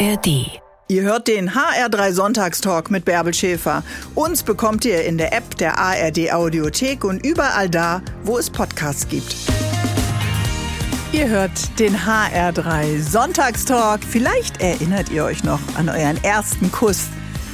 ARD. Ihr hört den HR3 Sonntagstalk mit Bärbel Schäfer. Uns bekommt ihr in der App der ARD Audiothek und überall da, wo es Podcasts gibt. Ihr hört den HR3 Sonntagstalk. Vielleicht erinnert ihr euch noch an euren ersten Kuss.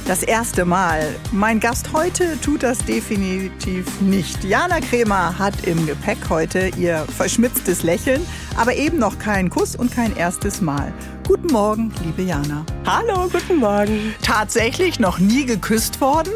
Das erste Mal. Mein Gast heute tut das definitiv nicht. Jana Kremer hat im Gepäck heute ihr verschmitztes Lächeln, aber eben noch keinen Kuss und kein erstes Mal. Guten Morgen, liebe Jana. Hallo, guten Morgen. Tatsächlich noch nie geküsst worden?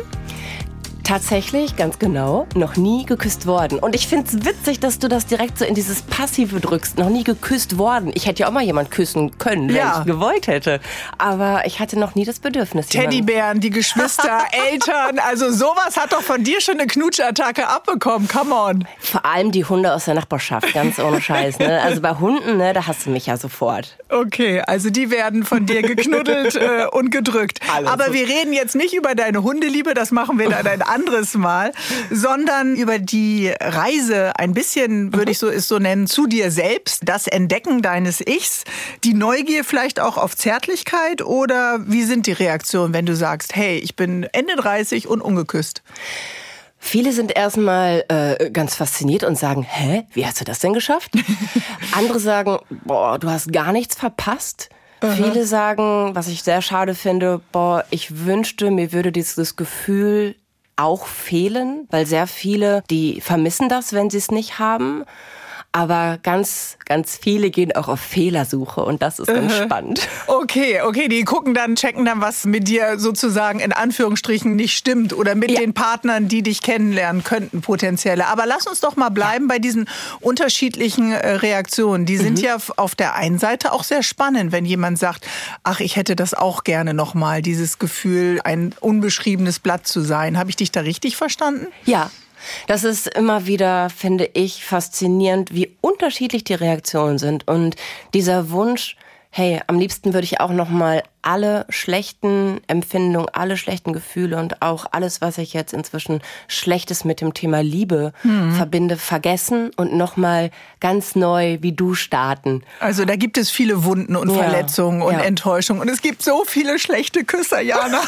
Tatsächlich, ganz genau, noch nie geküsst worden. Und ich finde es witzig, dass du das direkt so in dieses Passive drückst. Noch nie geküsst worden. Ich hätte ja auch mal jemand küssen können, wenn Ja. ich gewollt hätte. Aber ich hatte noch nie das Bedürfnis. jemanden- Teddybären, die Geschwister, Eltern, also sowas hat doch von dir schon eine Knutschattacke abbekommen. Come on. Vor allem die Hunde aus der Nachbarschaft, ganz ohne Scheiß. Ne? Also bei Hunden, ne, da hast du mich ja sofort. Okay, also die werden von dir geknuddelt äh, und gedrückt. Alles Aber so. wir reden jetzt nicht über deine Hundeliebe, das machen wir dann ein anderes Mal, sondern über die Reise, ein bisschen würde ich so es so nennen, zu dir selbst, das Entdecken deines Ichs, die Neugier vielleicht auch auf Zärtlichkeit oder wie sind die Reaktionen, wenn du sagst, hey, ich bin Ende 30 und ungeküsst? Viele sind erstmal äh, ganz fasziniert und sagen, hä, wie hast du das denn geschafft? Andere sagen, boah, du hast gar nichts verpasst. Viele sagen, was ich sehr schade finde, boah, ich wünschte, mir würde dieses Gefühl auch fehlen, weil sehr viele, die vermissen das, wenn sie es nicht haben. Aber ganz, ganz viele gehen auch auf Fehlersuche und das ist ganz spannend. Okay, okay, die gucken dann, checken dann, was mit dir sozusagen in Anführungsstrichen nicht stimmt oder mit Ja. den Partnern, die dich kennenlernen könnten, potenzielle. Aber lass uns doch mal bleiben bei diesen unterschiedlichen äh, Reaktionen. Die Mhm. sind ja f- auf der einen Seite auch sehr spannend, wenn jemand sagt, ach, ich hätte das auch gerne nochmal, dieses Gefühl, ein unbeschriebenes Blatt zu sein. Habe ich dich da richtig verstanden? Ja, das ist immer wieder, finde ich, faszinierend, wie unterschiedlich die Reaktionen sind. Und dieser Wunsch, hey, am liebsten würde ich auch noch mal alle schlechten Empfindungen, alle schlechten Gefühle und auch alles, was ich jetzt inzwischen Schlechtes mit dem Thema Liebe verbinde, vergessen und noch mal ganz neu wie du starten. Also da gibt es viele Wunden und Ja, Verletzungen und ja. Enttäuschungen. Und es gibt so viele schlechte Küsser, Jana.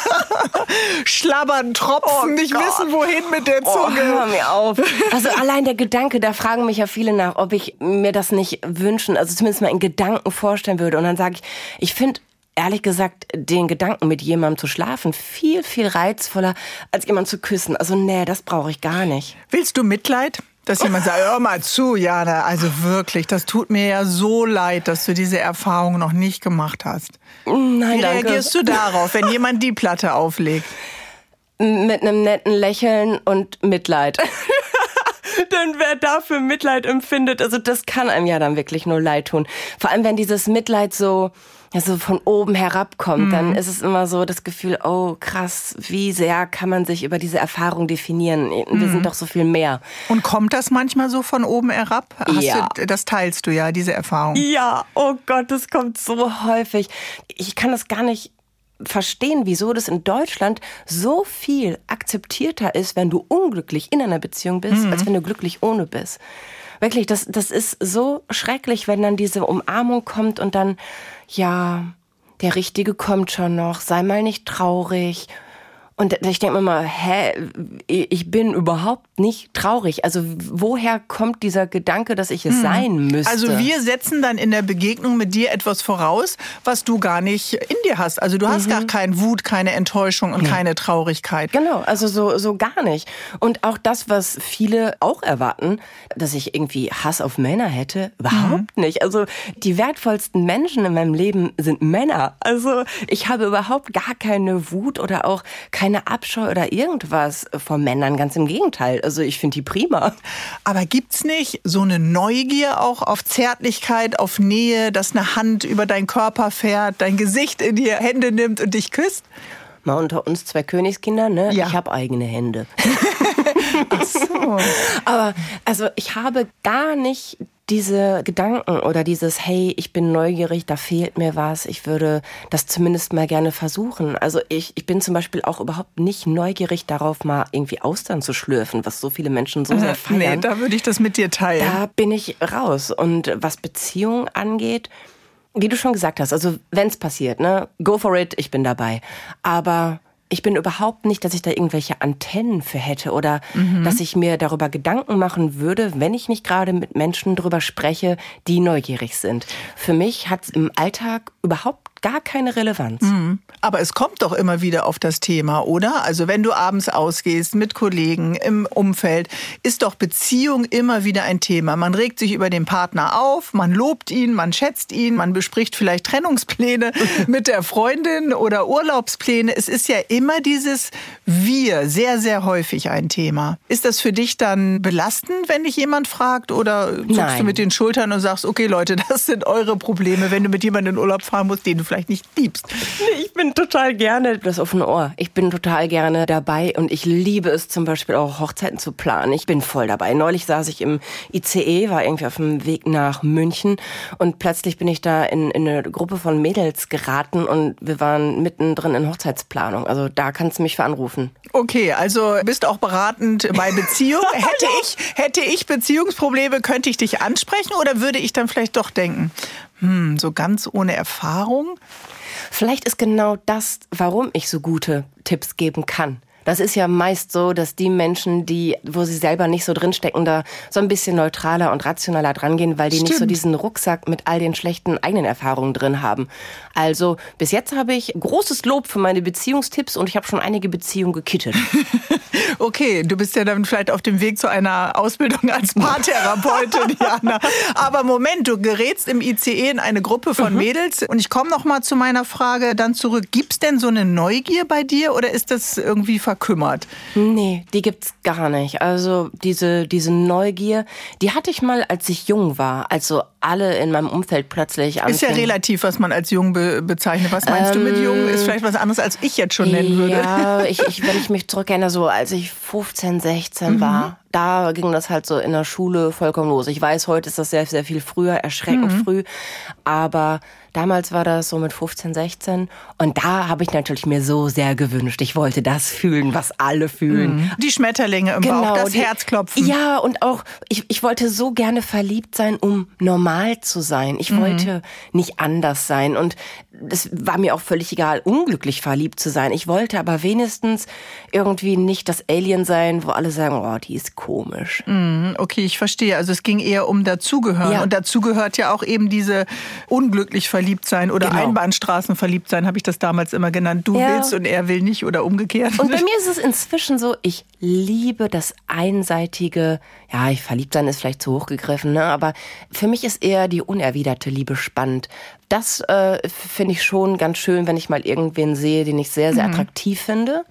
Schlabbern, Tropfen, nicht wissen, wohin mit der Oh, Zunge. hör mir auf. Also allein der Gedanke, da fragen mich ja viele nach, ob ich mir das nicht wünschen, also zumindest mal in Gedanken vorstellen würde. Und dann sage ich, ich finde ehrlich gesagt den Gedanken, mit jemandem zu schlafen, viel, viel reizvoller, als jemanden zu küssen. Also nee, das brauche ich gar nicht. Willst du Mitleid? Dass jemand sagt, hör mal zu, Jana, also wirklich, das tut mir ja so leid, dass du diese Erfahrung noch nicht gemacht hast. Nein, Wie danke. reagierst du darauf, wenn jemand die Platte auflegt? Mit einem netten Lächeln und Mitleid. Denn wer dafür Mitleid empfindet, also das kann einem ja dann wirklich nur leid tun. Vor allem, wenn dieses Mitleid so, ja, so von oben herabkommt, dann ist es immer so das Gefühl, oh krass, wie sehr kann man sich über diese Erfahrung definieren? Wir sind doch so viel mehr. Und kommt das manchmal so von oben herab? Hast Ja. du, das teilst du ja, diese Erfahrung. Ja, oh Gott, das kommt so häufig. Ich kann das gar nicht verstehen, wieso das in Deutschland so viel akzeptierter ist, wenn du unglücklich in einer Beziehung bist, als wenn du glücklich ohne bist. Wirklich, das, das ist so schrecklich, wenn dann diese Umarmung kommt und dann, ja, der Richtige kommt schon noch, sei mal nicht traurig. Und ich denke mir mal, hä, ich bin überhaupt nicht traurig. Also woher kommt dieser Gedanke, dass ich es sein müsste? Also wir setzen dann in der Begegnung mit dir etwas voraus, was du gar nicht in dir hast. Also du Mhm. hast gar keinen Wut, keine Enttäuschung und keine Traurigkeit. Genau, also so, so gar nicht. Und auch das, was viele auch erwarten, dass ich irgendwie Hass auf Männer hätte, überhaupt nicht. Also die wertvollsten Menschen in meinem Leben sind Männer. Also ich habe überhaupt gar keine Wut oder auch keine Abscheu oder irgendwas vor Männern. Ganz im Gegenteil. Also ich finde die prima. Aber gibt's nicht so eine Neugier auch auf Zärtlichkeit, auf Nähe, dass eine Hand über deinen Körper fährt, dein Gesicht in die Hände nimmt und dich küsst? Mal unter uns zwei Königskinder, ne? Ja. Ich habe eigene Hände. Ach so. Aber also ich habe gar nicht diese Gedanken oder dieses, hey, ich bin neugierig, da fehlt mir was, ich würde das zumindest mal gerne versuchen. Also ich, ich bin zum Beispiel auch überhaupt nicht neugierig darauf, mal irgendwie Austern zu schlürfen, was so viele Menschen so sehr Äh, Nee, feiern. da würde ich das mit dir teilen. Da bin ich raus. Und was Beziehungen angeht, wie du schon gesagt hast, also wenn es passiert, ne, go for it, ich bin dabei. Aber ich bin überhaupt nicht, dass ich da irgendwelche Antennen für hätte oder mhm. dass ich mir darüber Gedanken machen würde, wenn ich nicht gerade mit Menschen darüber spreche, die neugierig sind. Für mich hat es im Alltag überhaupt gar keine Relevanz. Mhm. Aber es kommt doch immer wieder auf das Thema, oder? Also wenn du abends ausgehst mit Kollegen im Umfeld, ist doch Beziehung immer wieder ein Thema. Man regt sich über den Partner auf, man lobt ihn, man schätzt ihn, man bespricht vielleicht Trennungspläne mit der Freundin oder Urlaubspläne. Es ist ja immer dieses Wir sehr, sehr häufig ein Thema. Ist das für dich dann belastend, wenn dich jemand fragt oder zuckst Nein. du mit den Schultern und sagst, okay Leute, das sind eure Probleme, wenn du mit jemandem in Urlaub fahren musst, den du vielleicht nicht liebst. Nee, ich bin total gerne das offene Ohr. Ich bin total gerne dabei und ich liebe es zum Beispiel auch Hochzeiten zu planen. Ich bin voll dabei. Neulich saß ich im ICE, war irgendwie auf dem Weg nach München und plötzlich bin ich da in, in eine Gruppe von Mädels geraten und wir waren mittendrin in Hochzeitsplanung. Also da kannst du mich für anrufen. Okay, also bist auch beratend bei Beziehungen. hätte ich, hätte ich Beziehungsprobleme, könnte ich dich ansprechen oder würde ich dann vielleicht doch denken, hm, so ganz ohne Erfahrung? Vielleicht ist genau das, warum ich so gute Tipps geben kann. Das ist ja meist so, dass die Menschen, die, wo sie selber nicht so drinstecken, da so ein bisschen neutraler und rationaler drangehen, weil die Stimmt. nicht so diesen Rucksack mit all den schlechten eigenen Erfahrungen drin haben. Also bis jetzt habe ich großes Lob für meine Beziehungstipps und ich habe schon einige Beziehungen gekittet. okay, du bist ja dann vielleicht auf dem Weg zu einer Ausbildung als Paartherapeutin, Jana. Aber Moment, du gerätst im ICE in eine Gruppe von mhm. Mädels und ich komme noch mal zu meiner Frage dann zurück. Gibt's denn so eine Neugier bei dir oder ist das irgendwie verkümmert? Nee, die gibt's gar nicht. Also diese, diese Neugier, die hatte ich mal, als ich jung war. Also alle in meinem Umfeld plötzlich. Ist ja relativ, was man als jung be bezeichnet. Was meinst ähm, du mit jung? Ist ähm, vielleicht was anderes, als ich jetzt schon nennen würde. Ja, ich, ich, wenn ich mich zurückerinnere, so als ich 15, 16 mhm. war, da ging das halt so in der Schule vollkommen los. Ich weiß, heute ist das sehr, sehr viel früher, erschreckend mhm. früh. Aber damals war das so mit 15, 16. Und da habe ich natürlich mir so sehr gewünscht. Ich wollte das fühlen, was alle fühlen. Mhm. Die Schmetterlinge im genau, Bauch, das die, Herzklopfen. Ja, und auch, ich, ich wollte so gerne verliebt sein, um normal zu sein. Ich mhm. wollte nicht anders sein. Und es war mir auch völlig egal, unglücklich verliebt zu sein. Ich wollte aber wenigstens irgendwie nicht das Alien sein, wo alle sagen, oh, die ist komisch. Mhm, okay, ich verstehe. Also es ging eher um dazugehören. Ja. Und dazu gehört ja auch eben diese unglücklich verliebt sein oder genau. Einbahnstraßen verliebt sein, habe ich das damals immer genannt. Du ja. willst und er will nicht oder umgekehrt. Und bei mir ist es inzwischen so, ich liebe das einseitige, ja, ich verliebt sein ist vielleicht zu hoch gegriffen, ne? aber für mich ist eher die unerwiderte Liebe spannend, das äh, finde ich schon ganz schön, wenn ich mal irgendwen sehe, den ich sehr, sehr mhm. attraktiv finde.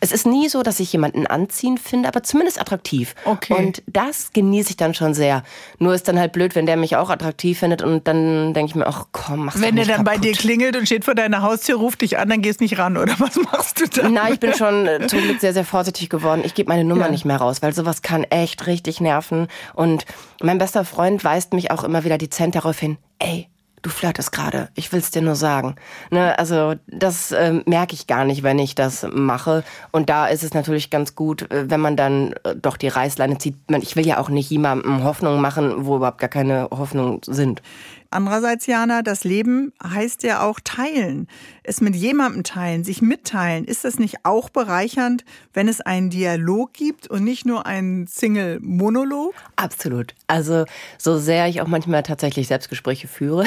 Es ist nie so, dass ich jemanden anziehen finde, aber zumindest attraktiv. Okay. Und das genieße ich dann schon sehr. Nur ist dann halt blöd, wenn der mich auch attraktiv findet und dann denke ich mir, ach komm, mach's Wenn der dann kaputt. bei dir klingelt und steht vor deiner Haustür, ruft dich an, dann gehst nicht ran, oder was machst du dann? Nein, ich bin schon äh, zum Glück sehr, sehr vorsichtig geworden. Ich gebe meine Nummer ja. nicht mehr raus, weil sowas kann echt richtig nerven. Und mein bester Freund weist mich auch immer wieder dezent darauf hin, ey, du flirtest gerade, ich will's dir nur sagen. Ne, also das äh, merke ich gar nicht, wenn ich das mache. Und da ist es natürlich ganz gut, äh, wenn man dann äh, doch die Reißleine zieht. Ich will ja auch nicht jemandem Hoffnung machen, wo überhaupt gar keine Hoffnungen sind. Andererseits, Jana, das Leben heißt ja auch teilen. Es mit jemandem teilen, sich mitteilen. Ist das nicht auch bereichernd, wenn es einen Dialog gibt und nicht nur einen Single-Monolog? Absolut. Also, so sehr ich auch manchmal tatsächlich Selbstgespräche führe.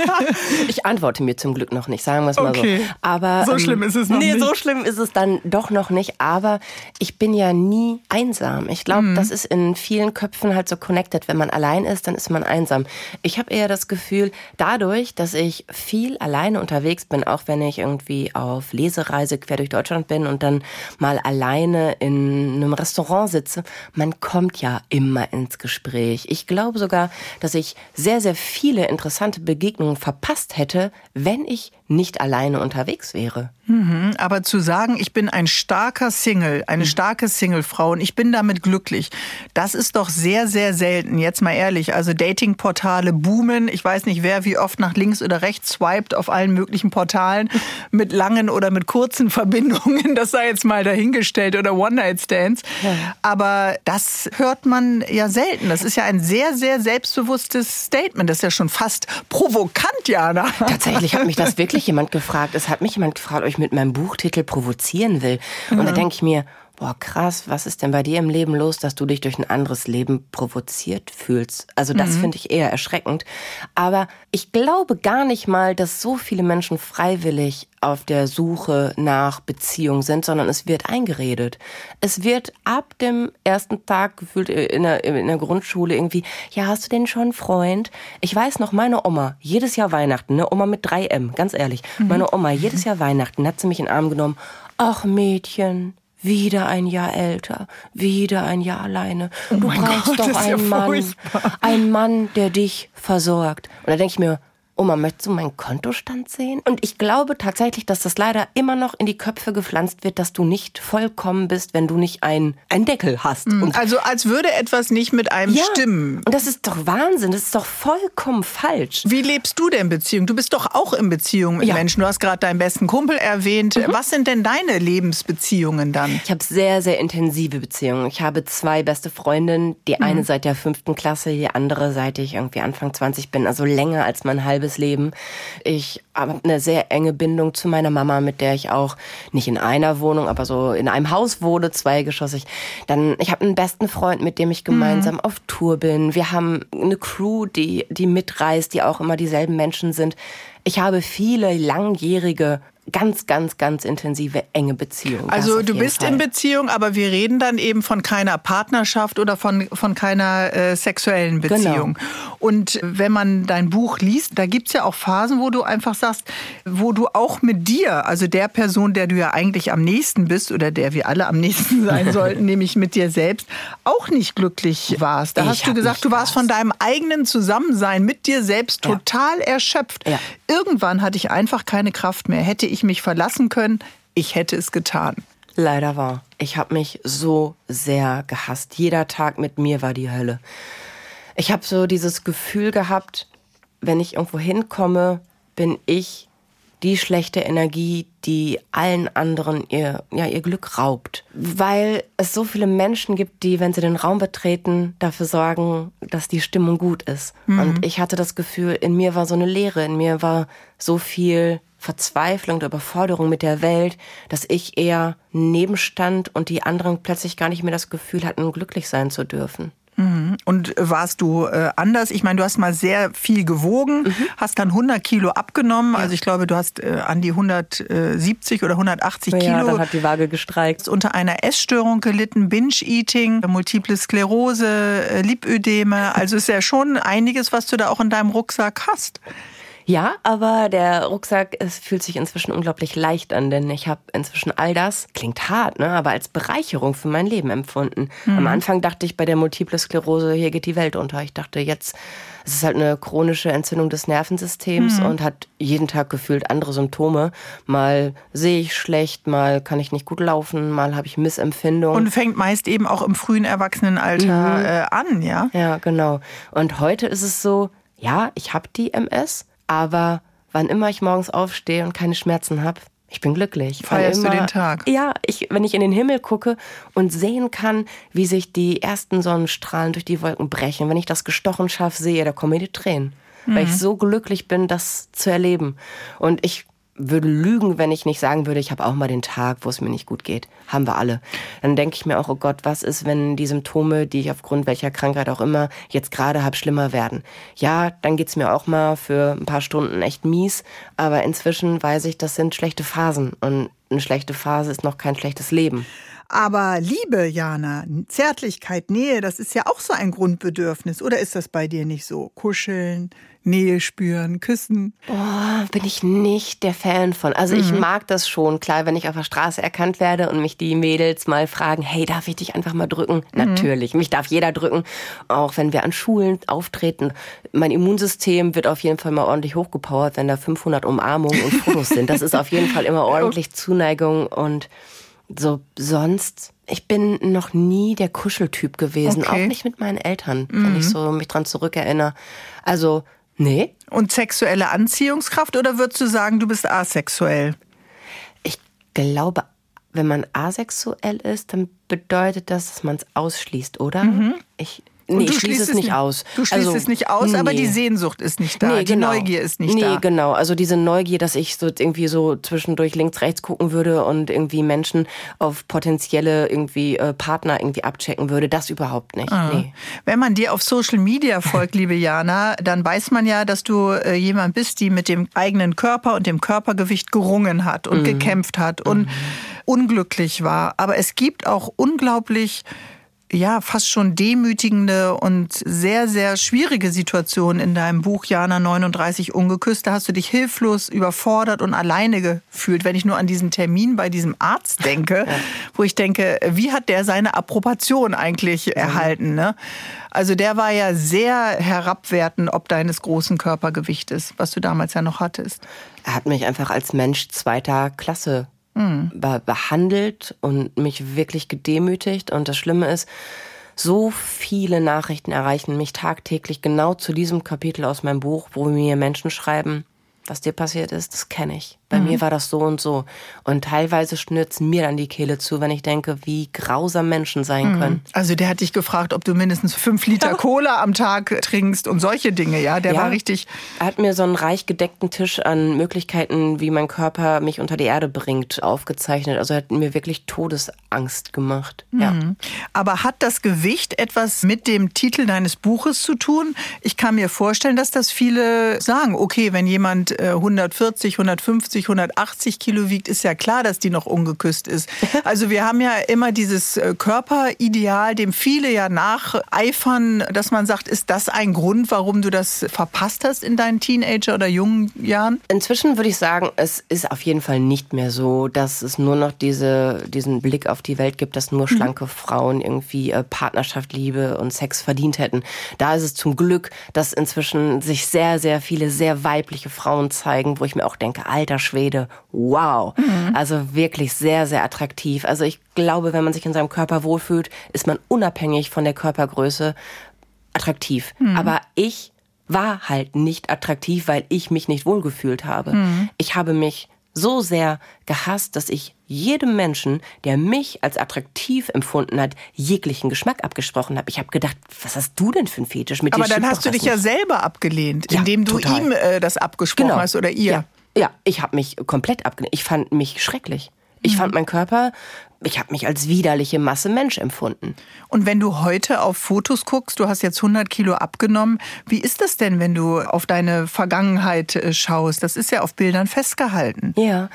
ich antworte mir zum Glück noch nicht, sagen wir es mal okay. so. Aber, so ähm, schlimm ist es noch nee, nicht. Nee, so schlimm ist es dann doch noch nicht. Aber ich bin ja nie einsam. Ich glaube, mhm. das ist in vielen Köpfen halt so connected. Wenn man allein ist, dann ist man einsam. Ich habe eher das Gefühl, dadurch, dass ich viel alleine unterwegs bin, auch wenn ich irgendwie auf Lesereise quer durch Deutschland bin und dann mal alleine in einem Restaurant sitze, man kommt ja immer ins Gespräch. Ich glaube sogar, dass ich sehr, sehr viele interessante Begegnungen verpasst hätte, wenn ich nicht alleine unterwegs wäre. Mhm, aber zu sagen, ich bin ein starker Single, eine mhm. starke Singlefrau und ich bin damit glücklich, das ist doch sehr, sehr selten. Jetzt mal ehrlich, also Datingportale boomen. Ich weiß nicht, wer wie oft nach links oder rechts swiped auf allen möglichen Portalen mit langen oder mit kurzen Verbindungen. Das sei jetzt mal dahingestellt oder One-Night-Stands. Ja. Aber das hört man ja selten. Das ist ja ein sehr, sehr selbstbewusstes Statement. Das ist ja schon fast provokant, Jana. Tatsächlich hat mich das wirklich jemand gefragt. Es hat mich jemand gefragt, ob ich mit meinem Buchtitel provozieren will. Und mhm. da denke ich mir, boah, krass, was ist denn bei dir im Leben los, dass du dich durch ein anderes Leben provoziert fühlst? Also das mhm. finde ich eher erschreckend. Aber ich glaube gar nicht mal, dass so viele Menschen freiwillig auf der Suche nach Beziehung sind, sondern es wird eingeredet. Es wird ab dem ersten Tag gefühlt in der, in der Grundschule irgendwie, ja, hast du denn schon einen Freund? Ich weiß noch, meine Oma, jedes Jahr Weihnachten, ne, Oma mit 3M, ganz ehrlich, mhm. meine Oma, jedes Jahr Weihnachten hat sie mich in den Arm genommen. Ach Mädchen, wieder ein Jahr älter, wieder ein Jahr alleine. Oh du brauchst Gott, doch einen ja Mann, einen Mann, der dich versorgt. Und da denke ich mir, Oma, möchtest du meinen Kontostand sehen? Und ich glaube tatsächlich, dass das leider immer noch in die Köpfe gepflanzt wird, dass du nicht vollkommen bist, wenn du nicht einen, einen Deckel hast. Mhm. Also als würde etwas nicht mit einem ja, stimmen. Und das ist doch Wahnsinn, das ist doch vollkommen falsch. Wie lebst du denn Beziehung? Du bist doch auch in Beziehung mit ja. Menschen. Du hast gerade deinen besten Kumpel erwähnt. Mhm. Was sind denn deine Lebensbeziehungen dann? Ich habe sehr, sehr intensive Beziehungen. Ich habe zwei beste Freundinnen. Die mhm. eine seit der fünften Klasse, die andere seit ich irgendwie Anfang 20 bin. Also länger als mein halbes ganzes Leben. Ich habe eine sehr enge Bindung zu meiner Mama, mit der ich auch nicht in einer Wohnung, aber so in einem Haus wohne, zweigeschossig. Dann, ich habe einen besten Freund, mit dem ich gemeinsam mhm. auf Tour bin. Wir haben eine Crew, die, die mitreist, die auch immer dieselben Menschen sind. Ich habe viele langjährige ganz, ganz, ganz intensive, enge Beziehung. Also du bist Fall. in Beziehung, aber wir reden dann eben von keiner Partnerschaft oder von, von keiner äh, sexuellen genau. Beziehung. Genau. Und wenn man dein Buch liest, da gibt's ja auch Phasen, wo du einfach sagst, wo du auch mit dir, also der Person, der du ja eigentlich am nächsten bist oder der wir alle am nächsten sein sollten, nämlich mit dir selbst, auch nicht glücklich warst. Da ich hast du gesagt, du warst von deinem eigenen Zusammensein mit dir selbst ja. total erschöpft. Ja. Irgendwann hatte ich einfach keine Kraft mehr. Hätte ich mich verlassen können, ich hätte es getan. Leider war. Ich habe mich so sehr gehasst. Jeder Tag mit mir war die Hölle. Ich habe so dieses Gefühl gehabt, wenn ich irgendwo hinkomme, bin ich die schlechte Energie, die allen anderen ihr, ja, ihr Glück raubt. Weil es so viele Menschen gibt, die, wenn sie den Raum betreten, dafür sorgen, dass die Stimmung gut ist. Mhm. Und ich hatte das Gefühl, in mir war so eine Leere, in mir war so viel Verzweiflung oder Überforderung mit der Welt, dass ich eher nebenstand und die anderen plötzlich gar nicht mehr das Gefühl hatten, glücklich sein zu dürfen. Mhm. Und warst du äh, anders? Ich meine, du hast mal sehr viel gewogen, mhm. hast dann 100 Kilo abgenommen. Ja. Also ich glaube, du hast äh, an die 170 oder 180 ja, Kilo. Ja, dann hat die Waage gestreikt. Unter einer Essstörung gelitten, Binge-Eating, Multiple Sklerose, äh, Lipödeme. Also ist ja schon einiges, was du da auch in deinem Rucksack hast. Ja, aber der Rucksack, es fühlt sich inzwischen unglaublich leicht an, denn ich habe inzwischen all das, klingt hart, ne, aber als Bereicherung für mein Leben empfunden. Mhm. Am Anfang dachte ich bei der Multiple Sklerose, hier geht die Welt unter. Ich dachte jetzt, es ist halt eine chronische Entzündung des Nervensystems mhm. und hat jeden Tag gefühlt andere Symptome. Mal sehe ich schlecht, mal kann ich nicht gut laufen, mal habe ich Missempfindungen. Und fängt meist eben auch im frühen Erwachsenenalter mhm. äh, an, ja? Ja, genau. Und heute ist es so, ja, ich habe die MS, aber wann immer ich morgens aufstehe und keine Schmerzen habe, ich bin glücklich. Feierst immer, du den Tag? Ja, ich, wenn ich in den Himmel gucke und sehen kann, wie sich die ersten Sonnenstrahlen durch die Wolken brechen, wenn ich das gestochen scharf sehe, da kommen mir die Tränen. Mhm. Weil ich mhm. so glücklich bin, das zu erleben. Und ich würde lügen, wenn ich nicht sagen würde, ich habe auch mal den Tag, wo es mir nicht gut geht. Haben wir alle. Dann denke ich mir auch, oh Gott, was ist, wenn die Symptome, die ich aufgrund welcher Krankheit auch immer jetzt gerade habe, schlimmer werden? Ja, dann geht's mir auch mal für ein paar Stunden echt mies, aber inzwischen weiß ich, das sind schlechte Phasen und eine schlechte Phase ist noch kein schlechtes Leben. Aber Liebe, Jana, Zärtlichkeit, Nähe, das ist ja auch so ein Grundbedürfnis. Oder ist das bei dir nicht so? Kuscheln, Nähe spüren, küssen? Boah, bin ich nicht der Fan von. Also mhm. ich mag das schon. Klar, wenn ich auf der Straße erkannt werde und mich die Mädels mal fragen, hey, darf ich dich einfach mal drücken? Mhm. Natürlich, mich darf jeder drücken. Auch wenn wir an Schulen auftreten. Mein Immunsystem wird auf jeden Fall mal ordentlich hochgepowert, wenn da 500 Umarmungen und Fotos sind. Das ist auf jeden Fall immer ordentlich Zuneigung und so sonst, ich bin noch nie der Kuscheltyp gewesen, okay. auch nicht mit meinen Eltern, mhm. wenn ich mhm. so mich dran zurückerinnere. Also Nee. Und sexuelle Anziehungskraft oder würdest du sagen, du bist asexuell? Ich glaube, wenn man asexuell ist, dann bedeutet das, dass man es ausschließt, oder? Mhm. Ich Nee, du ich schließe es nicht aus. Du schließt also, es nicht aus, nee. aber die Sehnsucht ist nicht da. Nee, die genau. Neugier ist nicht nee, da. Nee, genau. Also diese Neugier, dass ich so irgendwie so zwischendurch links, rechts gucken würde und irgendwie Menschen auf potenzielle irgendwie äh, Partner irgendwie abchecken würde, das überhaupt nicht. Ah. Nee. Wenn man dir auf Social Media folgt, liebe Jana, dann weiß man ja, dass du äh, jemand bist, die mit dem eigenen Körper und dem Körpergewicht gerungen hat und mhm. gekämpft hat und mhm. unglücklich war. Aber es gibt auch unglaublich ja, fast schon demütigende und sehr, sehr schwierige Situation in deinem Buch Jana 39 ungeküsst. Da hast du dich hilflos, überfordert und alleine gefühlt, wenn ich nur an diesen Termin bei diesem Arzt denke, ja. wo ich denke, wie hat der seine Approbation eigentlich mhm. erhalten? Ne? Also der war ja sehr herabwertend ob deines großen Körpergewichtes, was du damals ja noch hattest. Er hat mich einfach als Mensch zweiter Klasse mhm. behandelt und mich wirklich gedemütigt. Und das Schlimme ist, so viele Nachrichten erreichen mich tagtäglich genau zu diesem Kapitel aus meinem Buch, wo mir Menschen schreiben, was dir passiert ist, das kenne ich. Bei mhm. mir war das so und so. Und teilweise schnürzt mir dann die Kehle zu, wenn ich denke, wie grausam Menschen sein mhm. können. Also der hat dich gefragt, ob du mindestens fünf Liter Cola am Tag trinkst und solche Dinge, ja? Der ja. war richtig. Er hat mir so einen reich gedeckten Tisch an Möglichkeiten, wie mein Körper mich unter die Erde bringt, aufgezeichnet. Also er hat mir wirklich Todesangst gemacht. Mhm. Ja. Aber hat das Gewicht etwas mit dem Titel deines Buches zu tun? Ich kann mir vorstellen, dass das viele sagen, okay, wenn jemand 140, 150 170, 180 Kilo wiegt, ist ja klar, dass die noch ungeküsst ist. Also wir haben ja immer dieses äh, Körperideal, dem viele ja nacheifern, dass man sagt, ist das ein Grund, warum du das verpasst hast in deinen Teenager- oder jungen Jahren? Inzwischen würde ich sagen, es ist auf jeden Fall nicht mehr so, dass es nur noch diese, diesen Blick auf die Welt gibt, dass nur mhm. schlanke mhm. Frauen irgendwie äh, Partnerschaft, Liebe und Sex verdient hätten. Da ist es zum Glück, dass inzwischen sich sehr, sehr viele sehr weibliche Frauen zeigen, wo ich mir auch denke, alter Schwede, wow. Mhm. Also wirklich sehr, sehr attraktiv. Also ich glaube, wenn man sich in seinem Körper wohlfühlt, ist man unabhängig von der Körpergröße attraktiv. Mhm. Aber ich war halt nicht attraktiv, weil ich mich nicht wohlgefühlt habe. Mhm. Ich habe mich so sehr gehasst, dass ich jedem Menschen, der mich als attraktiv empfunden hat, jeglichen Geschmack abgesprochen habe. Ich habe gedacht, was hast du denn für einen Fetisch mit Aber dann hast du dich nicht. ja selber abgelehnt, indem ja, du ihm äh, das abgesprochen genau. hast oder ihr. Ja. Ja, ich habe mich komplett abgelehnt. Ich fand mich schrecklich. Ich mhm. fand meinen Körper, ich habe mich als widerliche Masse Mensch empfunden. Und wenn du heute auf Fotos guckst, du hast jetzt 100 Kilo abgenommen, wie ist das denn, wenn du auf deine Vergangenheit äh, schaust? Das ist ja auf Bildern festgehalten. Ja.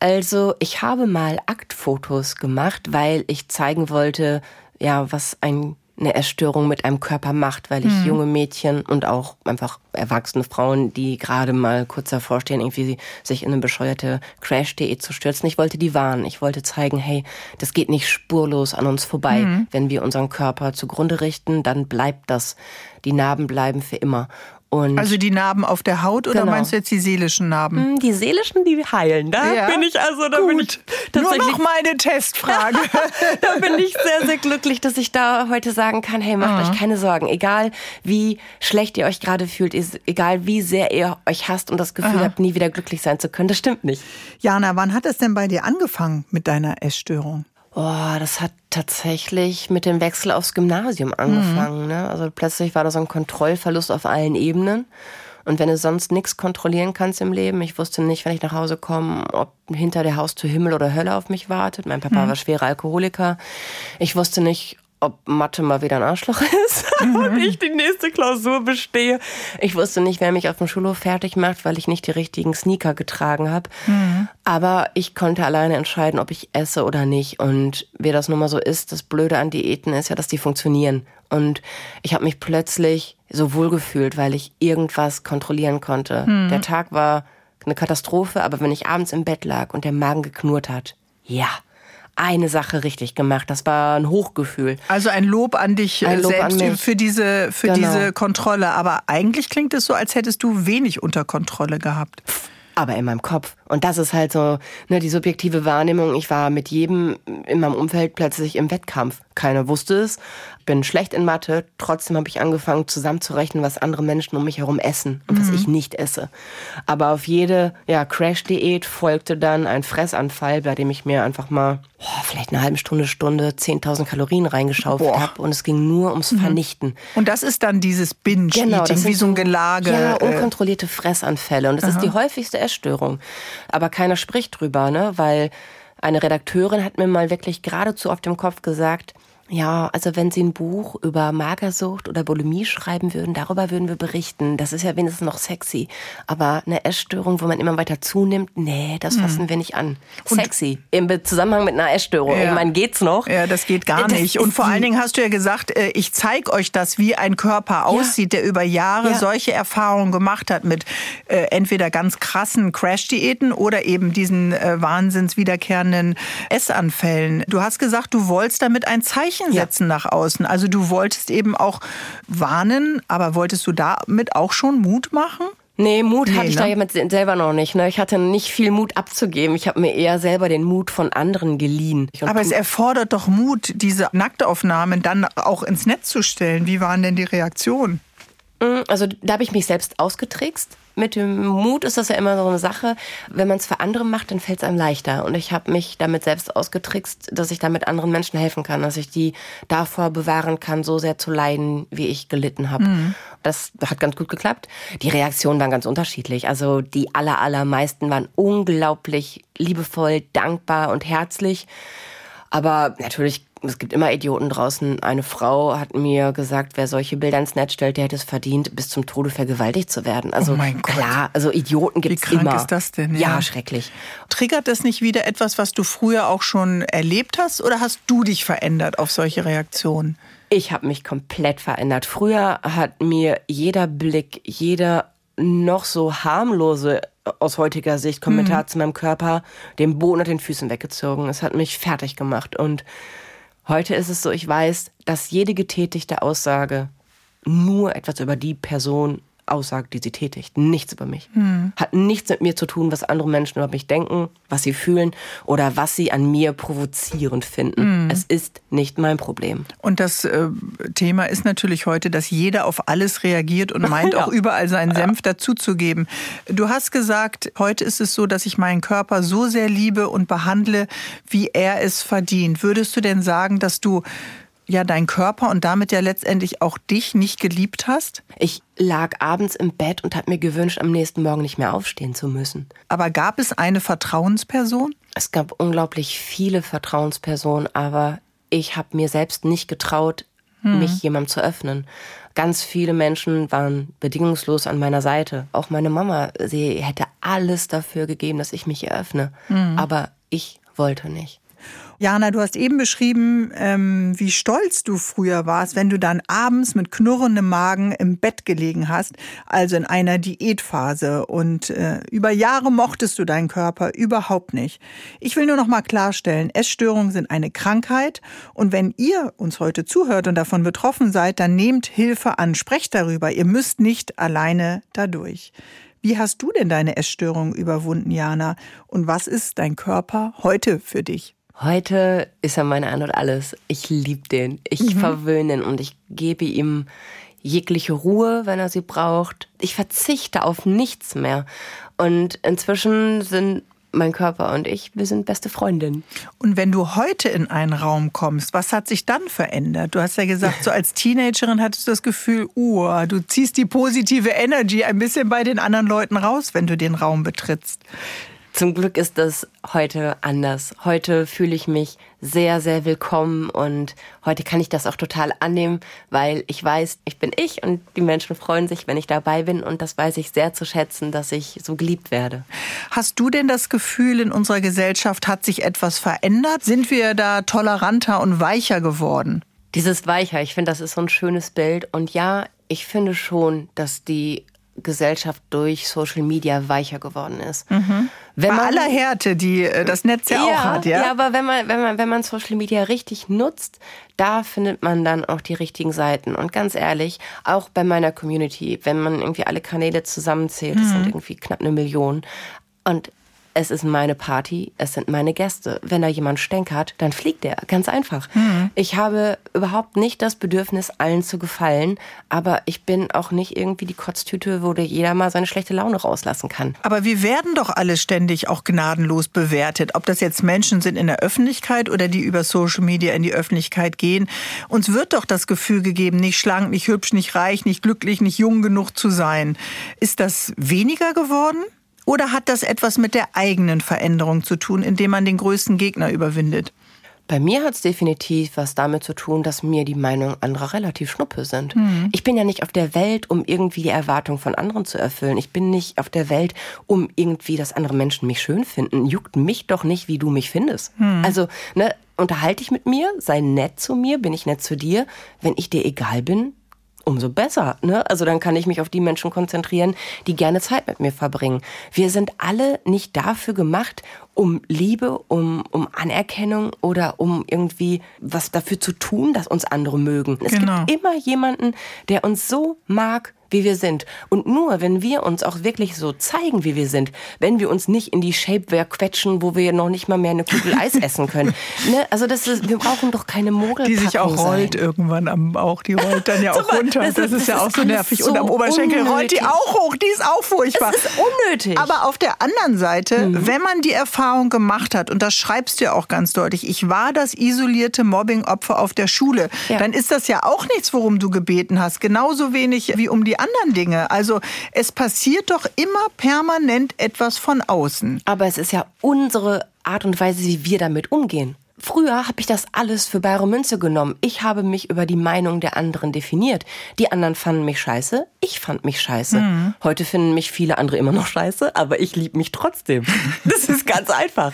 Also ich habe mal Aktfotos gemacht, weil ich zeigen wollte, ja, was ein eine Essstörung mit einem Körper macht, weil ich mhm. junge Mädchen und auch einfach erwachsene Frauen, die gerade mal kurz davor stehen, irgendwie sich in eine bescheuerte Crash-Diät zu stürzen. Ich wollte die warnen. Ich wollte zeigen, hey, das geht nicht spurlos an uns vorbei. Mhm. Wenn wir unseren Körper zugrunde richten, dann bleibt das. Die Narben bleiben für immer. Und also die Narben auf der Haut oder genau. meinst du jetzt die seelischen Narben? Hm, die seelischen, die heilen. Da ja. bin ich also, da Gut. bin ich tatsächlich. Nur noch meine Testfrage. da bin ich sehr, sehr glücklich, dass ich da heute sagen kann, hey, macht Aha. euch keine Sorgen. Egal wie schlecht ihr euch gerade fühlt, egal wie sehr ihr euch hasst und das Gefühl Aha. habt, nie wieder glücklich sein zu können, das stimmt nicht. Jana, wann hat es denn bei dir angefangen mit deiner Essstörung? Oh, das hat tatsächlich mit dem Wechsel aufs Gymnasium angefangen. Mhm. Ne? Also plötzlich war da so ein Kontrollverlust auf allen Ebenen. Und wenn du sonst nichts kontrollieren kannst im Leben, ich wusste nicht, wenn ich nach Hause komme, ob hinter der Haustür Himmel oder Hölle auf mich wartet. Mein Papa mhm. war schwerer Alkoholiker. Ich wusste nicht, ob Mathe mal wieder ein Arschloch ist mhm. und ich die nächste Klausur bestehe. Ich wusste nicht, wer mich auf dem Schulhof fertig macht, weil ich nicht die richtigen Sneaker getragen habe. Mhm. Aber ich konnte alleine entscheiden, ob ich esse oder nicht. Und wie das nun mal so ist, das Blöde an Diäten ist ja, dass die funktionieren. Und ich habe mich plötzlich so wohl gefühlt, weil ich irgendwas kontrollieren konnte. Mhm. Der Tag war eine Katastrophe, aber wenn ich abends im Bett lag und der Magen geknurrt hat, ja, eine Sache richtig gemacht. Das war ein Hochgefühl. Also ein Lob an dich ein Lob selbst an für diese für genau. diese Kontrolle. Aber eigentlich klingt es so, als hättest du wenig unter Kontrolle gehabt. aber in meinem Kopf. Und das ist halt so ne, die subjektive Wahrnehmung. Ich war mit jedem in meinem Umfeld plötzlich im Wettkampf. Keiner wusste es. Bin schlecht in Mathe. Trotzdem habe ich angefangen zusammenzurechnen, was andere Menschen um mich herum essen und mhm. was ich nicht esse. Aber auf jede ja, Crash-Diät folgte dann ein Fressanfall, bei dem ich mir einfach mal oh, vielleicht eine halbe Stunde, Stunde 10.000 Kalorien reingeschaufelt habe. Und es ging nur ums mhm. Vernichten. Und das ist dann dieses Binge-Eating, genau, wie so ein Gelage. Ja, äh, unkontrollierte Fressanfälle. Und das Aha. ist die häufigste Essstörung. Aber keiner spricht drüber, ne? weil eine Redakteurin hat mir mal wirklich geradezu auf dem Kopf gesagt, ja, also wenn Sie ein Buch über Magersucht oder Bulimie schreiben würden, darüber würden wir berichten. Das ist ja wenigstens noch sexy. Aber eine Essstörung, wo man immer weiter zunimmt, nee, das hm. fassen mhm. wir nicht an. Sexy. Im Zusammenhang mit einer Essstörung. Ja. Ich meine, geht's noch? Ja, das geht gar das nicht. Und vor allen Dingen hast du ja gesagt, äh, ich zeige euch das, wie ein Körper aussieht, ja. der über Jahre ja. solche Erfahrungen gemacht hat mit äh, entweder ganz krassen Crash-Diäten oder eben diesen äh, wahnsinns wiederkehrenden Essanfällen. Du hast gesagt, du wolltest damit ein Zeichen Zeichen setzen ja. nach außen. Also du wolltest eben auch warnen, aber wolltest du damit auch schon Mut machen? Nee, Mut nee, hatte ich ne? da selber noch nicht. Ne? Ich hatte nicht viel Mut abzugeben. Ich habe mir eher selber den Mut von anderen geliehen. Aber es erfordert doch Mut, diese Nacktaufnahmen dann auch ins Netz zu stellen. Wie waren denn die Reaktionen? Mm, also da habe ich mich selbst ausgetrickst mit dem Mut ist das ja immer so eine Sache. Wenn man es für andere macht, dann fällt es einem leichter. Und ich habe mich damit selbst ausgetrickst, dass ich damit anderen Menschen helfen kann, dass ich die davor bewahren kann, so sehr zu leiden, wie ich gelitten habe. Mhm. Das hat ganz gut geklappt. Die Reaktionen waren ganz unterschiedlich. Also die aller, allermeisten waren unglaublich liebevoll, dankbar und herzlich. Aber natürlich es gibt immer Idioten draußen. Eine Frau hat mir gesagt, wer solche Bilder ins Netz stellt, der hätte es verdient, bis zum Tode vergewaltigt zu werden. Also oh klar, also Idioten gibt es immer. Wie krank ist das denn? Ja. ja, schrecklich. Triggert das nicht wieder etwas, was du früher auch schon erlebt hast, oder hast du dich verändert auf solche Reaktionen? Ich habe mich komplett verändert. Früher hat mir jeder Blick, jeder noch so harmlose aus heutiger Sicht Kommentar mhm. zu meinem Körper den Boden unter den Füßen weggezogen. Es hat mich fertig gemacht und Heute ist es so, ich weiß, dass jede getätigte Aussage nur etwas über die Person aussagt, die sie tätigt. Nichts über mich. Hm. Hat nichts mit mir zu tun, was andere Menschen über mich denken, was sie fühlen oder was sie an mir provozierend finden. Hm. Es ist nicht mein Problem. Und das äh, Thema ist natürlich heute, dass jeder auf alles reagiert und meint ja. auch überall seinen Senf ja. dazuzugeben. Du hast gesagt, heute ist es so, dass ich meinen Körper so sehr liebe und behandle, wie er es verdient. Würdest du denn sagen, dass du ja deinen Körper und damit ja letztendlich auch dich nicht geliebt hast? Ich lag abends im Bett und habe mir gewünscht, am nächsten Morgen nicht mehr aufstehen zu müssen. Aber gab es eine Vertrauensperson? Es gab unglaublich viele Vertrauenspersonen, aber ich habe mir selbst nicht getraut, hm. mich jemandem zu öffnen. Ganz viele Menschen waren bedingungslos an meiner Seite. Auch meine Mama, sie hätte alles dafür gegeben, dass ich mich eröffne. Hm. Aber ich wollte nicht. Jana, du hast eben beschrieben, ähm, wie stolz du früher warst, wenn du dann abends mit knurrendem Magen im Bett gelegen hast, also in einer Diätphase. Und äh, über Jahre mochtest du deinen Körper überhaupt nicht. Ich will nur noch mal klarstellen, Essstörungen sind eine Krankheit. Und wenn ihr uns heute zuhört und davon betroffen seid, dann nehmt Hilfe an, sprecht darüber. Ihr müsst nicht alleine dadurch. Wie hast du denn deine Essstörung überwunden, Jana? Und was ist dein Körper heute für dich? Heute ist er meine Ein und Alles. Ich liebe den. Ich mhm. verwöhne ihn und ich gebe ihm jegliche Ruhe, wenn er sie braucht. Ich verzichte auf nichts mehr. Und inzwischen sind mein Körper und ich, wir sind beste Freundinnen. Und wenn du heute in einen Raum kommst, was hat sich dann verändert? Du hast ja gesagt, so als Teenagerin hattest du das Gefühl, uh, du ziehst die positive Energy ein bisschen bei den anderen Leuten raus, wenn du den Raum betrittst. Zum Glück ist das heute anders. Heute fühle ich mich sehr, sehr willkommen und heute kann ich das auch total annehmen, weil ich weiß, ich bin ich und die Menschen freuen sich, wenn ich dabei bin und das weiß ich sehr zu schätzen, dass ich so geliebt werde. Hast du denn das Gefühl, in unserer Gesellschaft hat sich etwas verändert? Sind wir da toleranter und weicher geworden? Dieses weicher, ich finde, das ist so ein schönes Bild und ja, ich finde schon, dass die Gesellschaft durch Social Media weicher geworden ist. Mhm. Wenn Bei man, aller Härte, die äh, das Netz ja, ja, auch hat, ja. Ja, aber wenn man, wenn man, wenn man Social Media richtig nutzt, da findet man dann auch die richtigen Seiten. Und ganz ehrlich, auch bei meiner Community, wenn man irgendwie alle Kanäle zusammenzählt, das sind mhm. irgendwie knapp eine Million, Und es ist meine Party, es sind meine Gäste. Wenn da jemand stänkert, dann fliegt er. Ganz einfach. Mhm. Ich habe überhaupt nicht das Bedürfnis, allen zu gefallen, aber ich bin auch nicht irgendwie die Kotztüte, wo jeder mal seine schlechte Laune rauslassen kann. Aber wir werden doch alle ständig auch gnadenlos bewertet. Ob das jetzt Menschen sind in der Öffentlichkeit oder die über Social Media in die Öffentlichkeit gehen. Uns wird doch das Gefühl gegeben, nicht schlank, nicht hübsch, nicht reich, nicht glücklich, nicht jung genug zu sein. Ist das weniger geworden? Oder hat das etwas mit der eigenen Veränderung zu tun, indem man den größten Gegner überwindet? Bei mir hat es definitiv was damit zu tun, dass mir die Meinungen anderer relativ schnuppe sind. Mhm. Ich bin ja nicht auf der Welt, um irgendwie die Erwartung von anderen zu erfüllen. Ich bin nicht auf der Welt, um irgendwie, dass andere Menschen mich schön finden. Juckt mich doch nicht, wie du mich findest. Mhm. Also, ne, unterhalte ich mit mir, sei nett zu mir, bin ich nett zu dir. Wenn ich dir egal bin, umso besser. Ne? Also dann kann ich mich auf die Menschen konzentrieren, die gerne Zeit mit mir verbringen. Wir sind alle nicht dafür gemacht, um Liebe, um, um Anerkennung oder um irgendwie was dafür zu tun, dass uns andere mögen. Es genau. gibt immer jemanden, der uns so mag, wie wir sind. Und nur, wenn wir uns auch wirklich so zeigen, wie wir sind, wenn wir uns nicht in die Shapeware quetschen, wo wir noch nicht mal mehr eine Kugel Eis essen können. Ne? Also das ist, wir brauchen doch keine Mogel. Die sich auch rollt sein. irgendwann am Bauch, die rollt dann ja auch runter. Das, das ist, ja auch so nervig. So und am Oberschenkel unnötig. rollt die auch hoch, die ist auch furchtbar. Das ist unnötig. Aber auf der anderen Seite, mhm. wenn man die Erfahrung gemacht hat, und das schreibst du ja auch ganz deutlich, ich war das isolierte Mobbing-Opfer auf der Schule, ja. dann ist das ja auch nichts, worum du gebeten hast. Genauso wenig wie um die anderen Dinge. Also es passiert doch immer permanent etwas von außen. Aber es ist ja unsere Art und Weise, wie wir damit umgehen. Früher habe ich das alles für bare Münze genommen. Ich habe mich über die Meinung der anderen definiert. Die anderen fanden mich scheiße, ich fand mich scheiße. Mhm. Heute finden mich viele andere immer noch scheiße, aber ich liebe mich trotzdem. Das ist ganz einfach.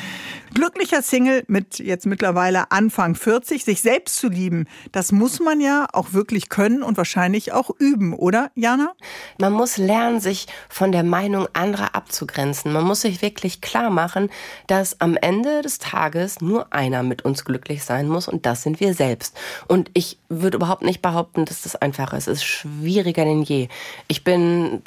Glücklicher Single mit jetzt mittlerweile Anfang 40, sich selbst zu lieben, das muss man ja auch wirklich können und wahrscheinlich auch üben, oder Jana? Man muss lernen, sich von der Meinung anderer abzugrenzen. Man muss sich wirklich klar machen, dass am Ende des Tages nur einer mit uns glücklich sein muss und das sind wir selbst. Und ich würde überhaupt nicht behaupten, dass das einfach ist. Es ist schwieriger denn je. Ich bin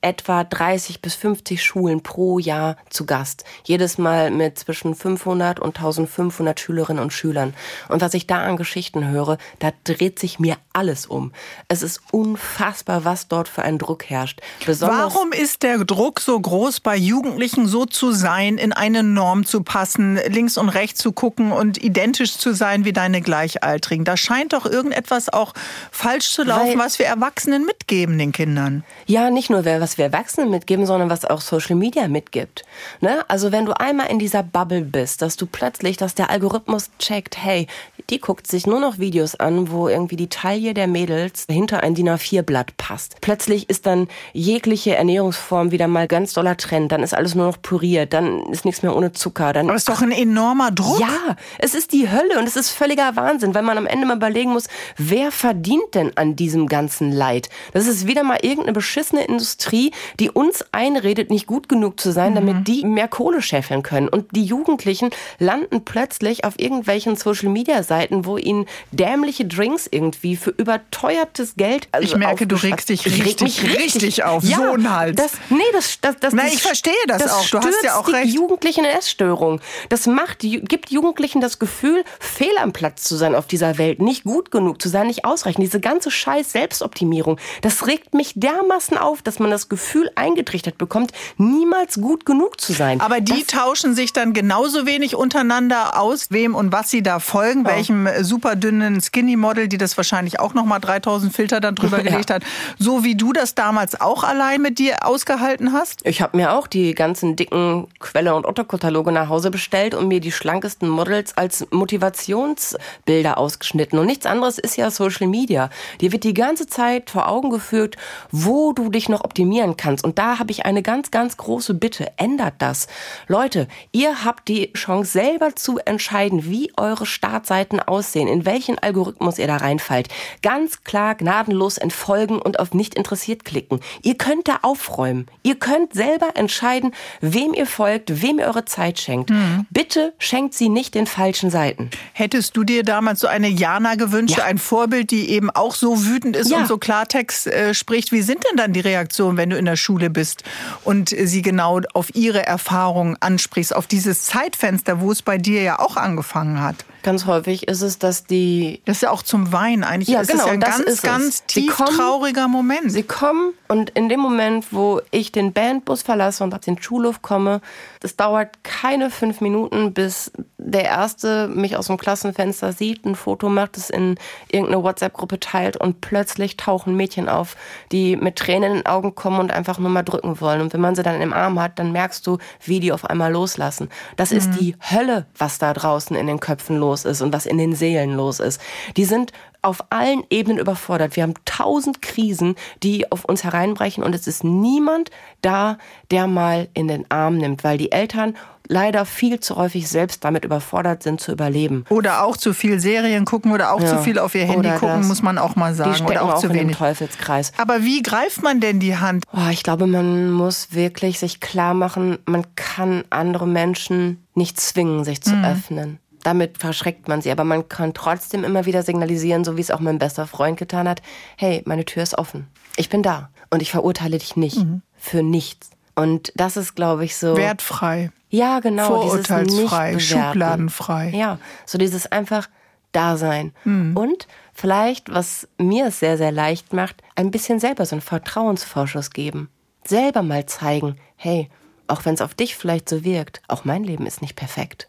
etwa 30 bis 50 Schulen pro Jahr zu Gast. Jedes Mal mit zwischen 500 und 1500 Schülerinnen und Schülern. Und was ich da an Geschichten höre, da dreht sich mir alles um. Es ist unfassbar, was dort für ein Druck herrscht. Besonders Warum ist der Druck so groß, bei Jugendlichen so zu sein, in eine Norm zu passen, links und rechts zu gucken und identisch zu sein wie deine Gleichaltrigen? Da scheint doch irgendetwas auch falsch zu laufen, Weil, was wir Erwachsenen mitgeben den Kindern. Ja, nicht nur was wir Erwachsenen mitgeben, sondern was auch Social Media mitgibt. Ne? Also wenn du einmal in dieser Bubble bist, dass du plötzlich, dass der Algorithmus checkt, hey, die guckt sich nur noch Videos an, wo irgendwie die Taille der Mädels hinter ein DIN A4-Blatt passt. Plötzlich ist dann jegliche Ernährungsform wieder mal ganz doller Trend. Dann ist alles nur noch püriert. Dann ist nichts mehr ohne Zucker. Dann Aber ist doch ein enormer Druck. Ja, es ist die Hölle und es ist völliger Wahnsinn, weil man am Ende mal überlegen muss, wer verdient denn an diesem ganzen Leid? Das ist wieder mal irgendeine beschissene Industrie, die uns einredet, nicht gut genug zu sein, damit mhm. die mehr Kohle scheffeln können. Und die Jugendlichen landen plötzlich auf irgendwelchen Social-Media-Seiten, wo ihnen dämliche Drinks irgendwie für überteuertes Geld. Also ich merke, du regst dich richtig, richtig, richtig auf. Ja, so ein Hals. Das, nee, das, das, das, Na, ich verstehe das, das auch. Du hast ja auch recht. Die Jugendlichen in Essstörung. Das macht, gibt Jugendlichen das Gefühl, fehl am Platz zu sein auf dieser Welt, nicht gut genug zu sein, nicht ausreichend. Diese ganze Scheiß Selbstoptimierung, das regt mich dermaßen auf, dass man das Gefühl Gefühl eingetrichtert bekommt, niemals gut genug zu sein. Aber die das tauschen sich dann genauso wenig untereinander aus, wem und was sie da folgen, oh. welchem super dünnen Skinny-Model, die das wahrscheinlich auch nochmal 3000 Filter dann drüber gelegt ja. hat, so wie du das damals auch allein mit dir ausgehalten hast? Ich habe mir auch die ganzen dicken Quelle- und Otto-Kataloge nach Hause bestellt und mir die schlankesten Models als Motivationsbilder ausgeschnitten. Und nichts anderes ist ja Social Media. Dir wird die ganze Zeit vor Augen geführt, wo du dich noch optimieren kannst kannst. Und da habe ich eine ganz, ganz große Bitte. Ändert das. Leute, ihr habt die Chance selber zu entscheiden, wie eure Startseiten aussehen, in welchen Algorithmus ihr da reinfallt. Ganz klar gnadenlos entfolgen und auf nicht interessiert klicken. Ihr könnt da aufräumen. Ihr könnt selber entscheiden, wem ihr folgt, wem ihr eure Zeit schenkt. Mhm. Bitte schenkt sie nicht den falschen Seiten. Hättest du dir damals so eine Jana gewünscht, ja. ein Vorbild, die eben auch so wütend ist ja. und so Klartext äh, spricht? Wie sind denn dann die Reaktionen, wenn wenn du in der Schule bist und sie genau auf ihre Erfahrungen ansprichst, auf dieses Zeitfenster, wo es bei dir ja auch angefangen hat? Ganz häufig ist es, dass die. Das ist ja auch zum Weinen eigentlich. Ja, ist genau. Es ja ein das ganz, ist ganz tief kommen, trauriger Moment. Sie kommen und in dem Moment, wo ich den Bandbus verlasse und auf den Schulhof komme, das dauert keine fünf Minuten, bis der Erste mich aus dem Klassenfenster sieht, ein Foto macht, es in irgendeine WhatsApp-Gruppe teilt und plötzlich tauchen Mädchen auf, die mit Tränen in den Augen kommen und einfach nur mal drücken wollen. Und wenn man sie dann im Arm hat, dann merkst du, wie die auf einmal loslassen. Das mhm. ist die Hölle, was da draußen in den Köpfen los ist und was in den Seelen los ist. Die sind auf allen Ebenen überfordert. Wir haben tausend Krisen, die auf uns hereinbrechen und es ist niemand da, der mal in den Arm nimmt, weil die Eltern leider viel zu häufig selbst damit überfordert sind zu überleben. Oder auch zu viel Serien gucken oder auch ja. zu viel auf ihr Handy oder gucken, das. muss man auch mal sagen. Die oder auch, auch zu in wenig. Teufelskreis. Aber wie greift man denn die Hand? Oh, ich glaube, man muss wirklich sich klar machen, man kann andere Menschen nicht zwingen, sich zu mhm. öffnen damit verschreckt man sie. Aber man kann trotzdem immer wieder signalisieren, so wie es auch mein bester Freund getan hat, hey, meine Tür ist offen. Ich bin da. Und ich verurteile dich nicht. Mhm. Für nichts. Und das ist, glaube ich, so. Wertfrei. Ja, genau. Vorurteilsfrei, schubladenfrei. Ja, so dieses einfach Dasein. Mhm. Und vielleicht, was mir es sehr, sehr leicht macht, ein bisschen selber so einen Vertrauensvorschuss geben. Selber mal zeigen, hey, auch wenn es auf dich vielleicht so wirkt, auch mein Leben ist nicht perfekt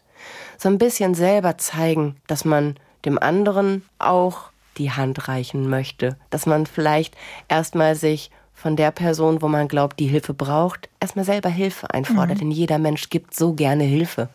so ein bisschen selber zeigen, dass man dem anderen auch die Hand reichen möchte, dass man vielleicht erstmal sich von der Person, wo man glaubt, die Hilfe braucht, erstmal selber Hilfe einfordert. Mhm. Denn jeder Mensch gibt so gerne Hilfe.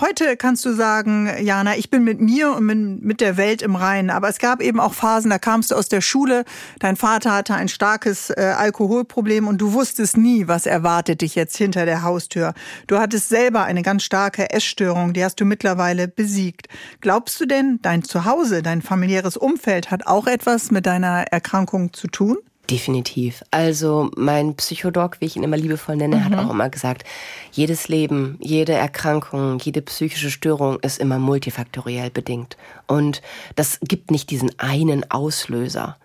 Heute kannst du sagen, Jana, ich bin mit mir und mit der Welt im Reinen. Aber es gab eben auch Phasen, da kamst du aus der Schule, dein Vater hatte ein starkes äh, Alkoholproblem und du wusstest nie, was erwartet dich jetzt hinter der Haustür. Du hattest selber eine ganz starke Essstörung, die hast du mittlerweile besiegt. Glaubst du denn, dein Zuhause, dein familiäres Umfeld hat auch etwas mit deiner Erkrankung zu tun? Definitiv. Also mein Psychodoc, wie ich ihn immer liebevoll nenne, mhm. hat auch immer gesagt, jedes Leben, jede Erkrankung, jede psychische Störung ist immer multifaktoriell bedingt. Und das gibt nicht diesen einen Auslöser.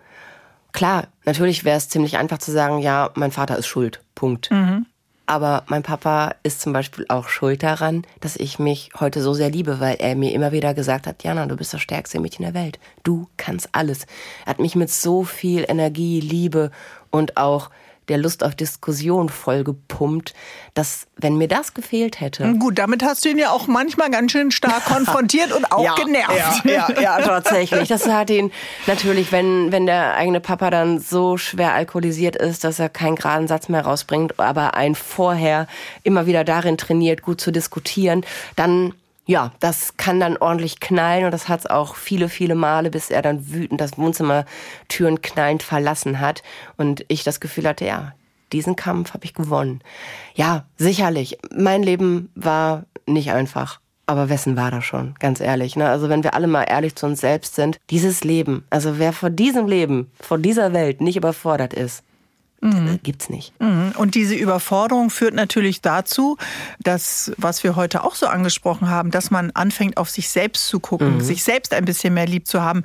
Klar, natürlich wäre es ziemlich einfach zu sagen, ja, mein Vater ist schuld. Punkt. Mhm. Aber mein Papa ist zum Beispiel auch schuld daran, dass ich mich heute so sehr liebe, weil er mir immer wieder gesagt hat, Jana, du bist das stärkste Mädchen der Welt. Du kannst alles. Er hat mich mit so viel Energie, Liebe und auch der Lust auf Diskussion vollgepumpt, dass, wenn mir das gefehlt hätte. Gut, damit hast du ihn ja auch manchmal ganz schön stark konfrontiert und auch ja, genervt. Ja, ja, ja, tatsächlich. Das hat ihn natürlich, wenn, wenn der eigene Papa dann so schwer alkoholisiert ist, dass er keinen geraden Satz mehr rausbringt, aber ein vorher immer wieder darin trainiert, gut zu diskutieren, dann ja, das kann dann ordentlich knallen und das hat es auch viele, viele Male, bis er dann wütend das Wohnzimmertüren knallend verlassen hat und ich das Gefühl hatte, ja, diesen Kampf habe ich gewonnen. Ja, sicherlich. Mein Leben war nicht einfach. Aber wessen war das schon? Ganz ehrlich. Ne? Also wenn wir alle mal ehrlich zu uns selbst sind, dieses Leben, also wer vor diesem Leben, vor dieser Welt nicht überfordert ist, Mhm. Gibt's nicht. Mhm. Und diese Überforderung führt natürlich dazu, dass, was wir heute auch so angesprochen haben, dass man anfängt, auf sich selbst zu gucken, mhm. sich selbst ein bisschen mehr lieb zu haben,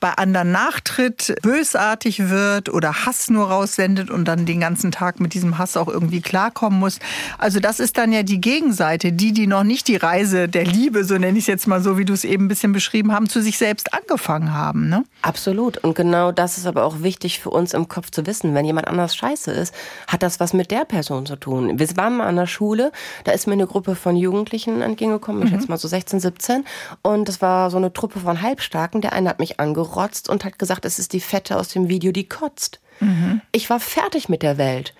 bei anderen nachtritt, bösartig wird oder Hass nur raussendet und dann den ganzen Tag mit diesem Hass auch irgendwie klarkommen muss. Also das ist dann ja die Gegenseite, die, die noch nicht die Reise der Liebe, so nenne ich es jetzt mal so, wie du es eben ein bisschen beschrieben haben, zu sich selbst angefangen haben. Ne? Absolut. Und genau das ist aber auch wichtig für uns im Kopf zu wissen. Wenn jemand anders scheiße ist, hat das was mit der Person zu tun. Wir waren mal an der Schule, da ist mir eine Gruppe von Jugendlichen entgegengekommen, ich mhm. schätze mal so 16, 17. Und das war so eine Truppe von Halbstarken. Der eine hat mich angerotzt und hat gesagt, es ist die Fette aus dem Video, die kotzt. Mhm. Ich war fertig mit der Welt.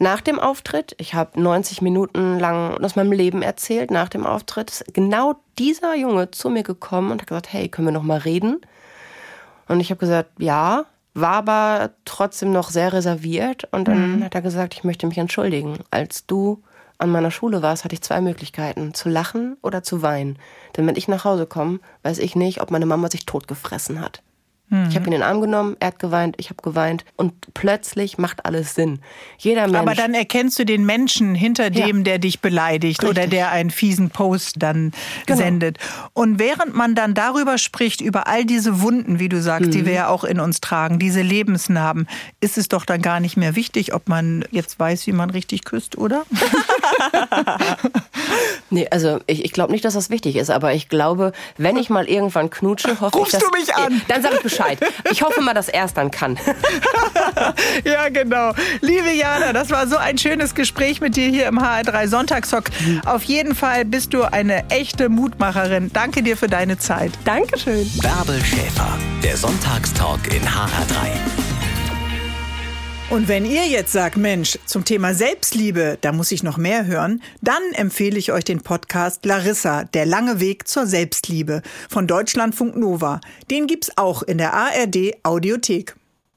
Nach dem Auftritt, ich habe 90 Minuten lang aus meinem Leben erzählt, nach dem Auftritt ist genau dieser Junge zu mir gekommen und hat gesagt, hey, können wir noch mal reden? Und ich habe gesagt, ja, war aber trotzdem noch sehr reserviert. Und dann mhm. hat er gesagt, ich möchte mich entschuldigen. Als du an meiner Schule warst, hatte ich zwei Möglichkeiten, zu lachen oder zu weinen. Denn wenn ich nach Hause komme, weiß ich nicht, ob meine Mama sich totgefressen hat. Ich habe ihn in den Arm genommen, er hat geweint, ich habe geweint und plötzlich macht alles Sinn. Jeder Mensch. Aber dann erkennst du den Menschen hinter dem, ja. der dich beleidigt Richtig. oder der einen fiesen Post dann genau. sendet. Und während man dann darüber spricht, über all diese Wunden, wie du sagst, mhm. die wir ja auch in uns tragen, diese Lebensnarben, ist es doch dann gar nicht mehr wichtig, ob man jetzt weiß, wie man richtig küsst, oder? nee, also ich, ich glaube nicht, dass das wichtig ist, aber ich glaube, wenn ich mal irgendwann knutsche, hoffe Rufst ich, dass... du mich an? Dann sag ich. Bescheid. Ich hoffe mal, dass er es dann kann. ja, genau. Liebe Jana, das war so ein schönes Gespräch mit dir hier im HR3 Sonntagshock. Auf jeden Fall bist du eine echte Mutmacherin. Danke dir für deine Zeit. Dankeschön. Bärbel Schäfer, der Sonntagstalk in HR3. Und wenn ihr jetzt sagt, Mensch, zum Thema Selbstliebe, da muss ich noch mehr hören, dann empfehle ich euch den Podcast Larissa, der lange Weg zur Selbstliebe von Deutschlandfunk Nova. Den gibt's auch in der ARD Audiothek.